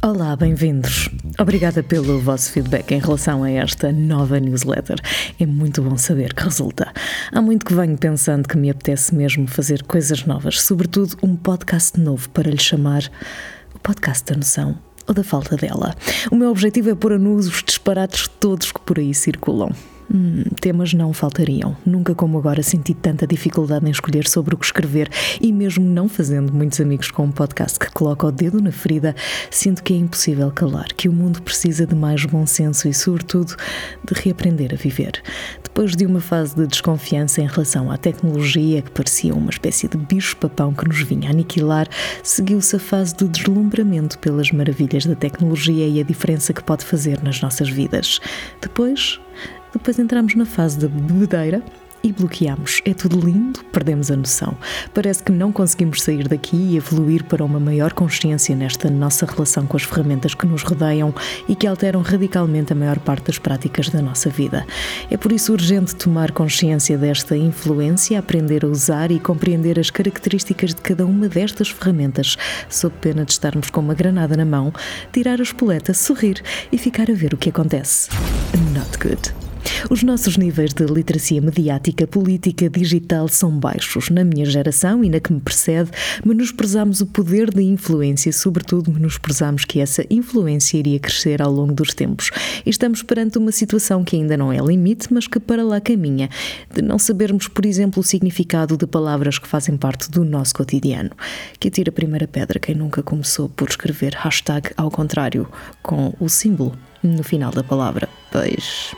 Olá, bem-vindos. Obrigada pelo vosso feedback em relação a esta nova newsletter. É muito bom saber que resulta. Há muito que venho pensando que me apetece mesmo fazer coisas novas, sobretudo um podcast novo para lhe chamar o podcast da noção ou da falta dela. O meu objetivo é pôr a nus os disparates todos que por aí circulam. Hum, temas não faltariam. Nunca como agora senti tanta dificuldade em escolher sobre o que escrever e mesmo não fazendo muitos amigos com um podcast que coloca o dedo na ferida, sinto que é impossível calar, que o mundo precisa de mais bom senso e, sobretudo, de reaprender a viver. Depois de uma fase de desconfiança em relação à tecnologia, que parecia uma espécie de bicho-papão que nos vinha aniquilar, seguiu-se a fase do deslumbramento pelas maravilhas da tecnologia e a diferença que pode fazer nas nossas vidas. Depois, depois entramos na fase da bebedeira e bloqueamos. É tudo lindo, perdemos a noção. Parece que não conseguimos sair daqui e evoluir para uma maior consciência nesta nossa relação com as ferramentas que nos rodeiam e que alteram radicalmente a maior parte das práticas da nossa vida. É por isso urgente tomar consciência desta influência, aprender a usar e compreender as características de cada uma destas ferramentas, sob pena de estarmos com uma granada na mão, tirar a espoleta, sorrir e ficar a ver o que acontece. Not good. Os nossos níveis de literacia mediática, política, digital são baixos. Na minha geração e na que me precede, menosprezamos o poder de influência, sobretudo menosprezamos que essa influência iria crescer ao longo dos tempos. Estamos perante uma situação que ainda não é limite, mas que para lá caminha, de não sabermos, por exemplo, o significado de palavras que fazem parte do nosso cotidiano. Que atira a primeira pedra quem nunca começou por escrever hashtag ao contrário, com o símbolo no final da palavra. Pois.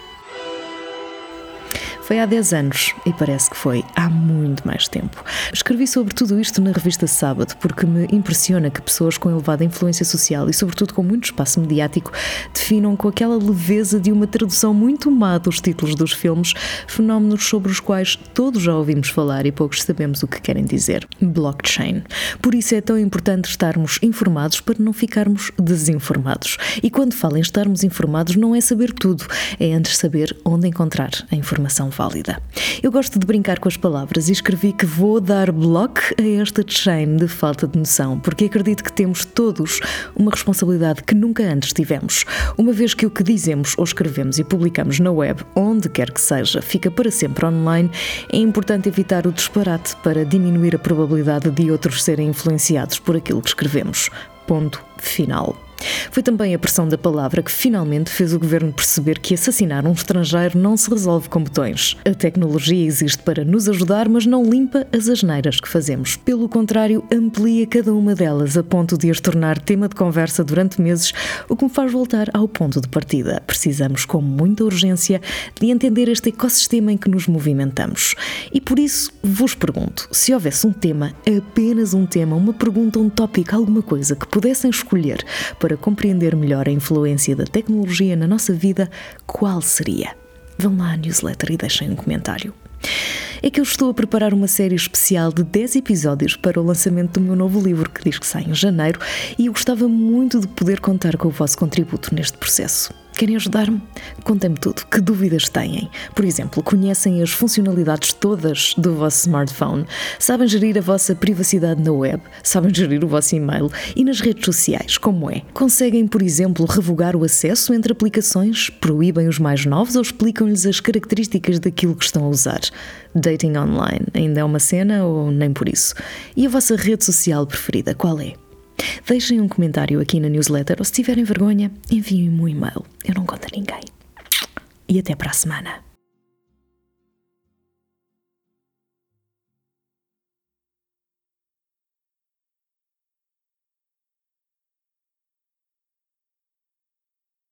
Foi há 10 anos e parece que foi há muito mais tempo. Escrevi sobre tudo isto na revista Sábado porque me impressiona que pessoas com elevada influência social e, sobretudo, com muito espaço mediático definam com aquela leveza de uma tradução muito má dos títulos dos filmes fenómenos sobre os quais todos já ouvimos falar e poucos sabemos o que querem dizer. Blockchain. Por isso é tão importante estarmos informados para não ficarmos desinformados. E quando falo em estarmos informados, não é saber tudo, é antes saber onde encontrar a informação válida. Eu gosto de brincar com as palavras e escrevi que vou dar bloco a esta chain de falta de noção, porque acredito que temos todos uma responsabilidade que nunca antes tivemos. Uma vez que o que dizemos ou escrevemos e publicamos na web, onde quer que seja, fica para sempre online, é importante evitar o disparate para diminuir a probabilidade de outros serem influenciados por aquilo que escrevemos. Ponto final. Foi também a pressão da palavra que finalmente fez o governo perceber que assassinar um estrangeiro não se resolve com botões. A tecnologia existe para nos ajudar, mas não limpa as asneiras que fazemos. Pelo contrário, amplia cada uma delas a ponto de as tornar tema de conversa durante meses, o que me faz voltar ao ponto de partida. Precisamos, com muita urgência, de entender este ecossistema em que nos movimentamos. E por isso vos pergunto: se houvesse um tema, apenas um tema, uma pergunta, um tópico, alguma coisa que pudessem escolher para para compreender melhor a influência da tecnologia na nossa vida, qual seria? Vão lá à newsletter e deixem um comentário. É que eu estou a preparar uma série especial de 10 episódios para o lançamento do meu novo livro, que diz que sai em janeiro, e eu gostava muito de poder contar com o vosso contributo neste processo. Querem ajudar-me? Contem-me tudo. Que dúvidas têm? Por exemplo, conhecem as funcionalidades todas do vosso smartphone? Sabem gerir a vossa privacidade na web? Sabem gerir o vosso e-mail? E nas redes sociais, como é? Conseguem, por exemplo, revogar o acesso entre aplicações? Proíbem os mais novos ou explicam-lhes as características daquilo que estão a usar? Dating online ainda é uma cena ou nem por isso? E a vossa rede social preferida, qual é? Deixem um comentário aqui na newsletter ou se tiverem vergonha, enviem-me um e-mail. Eu não conto a ninguém. E até para a semana.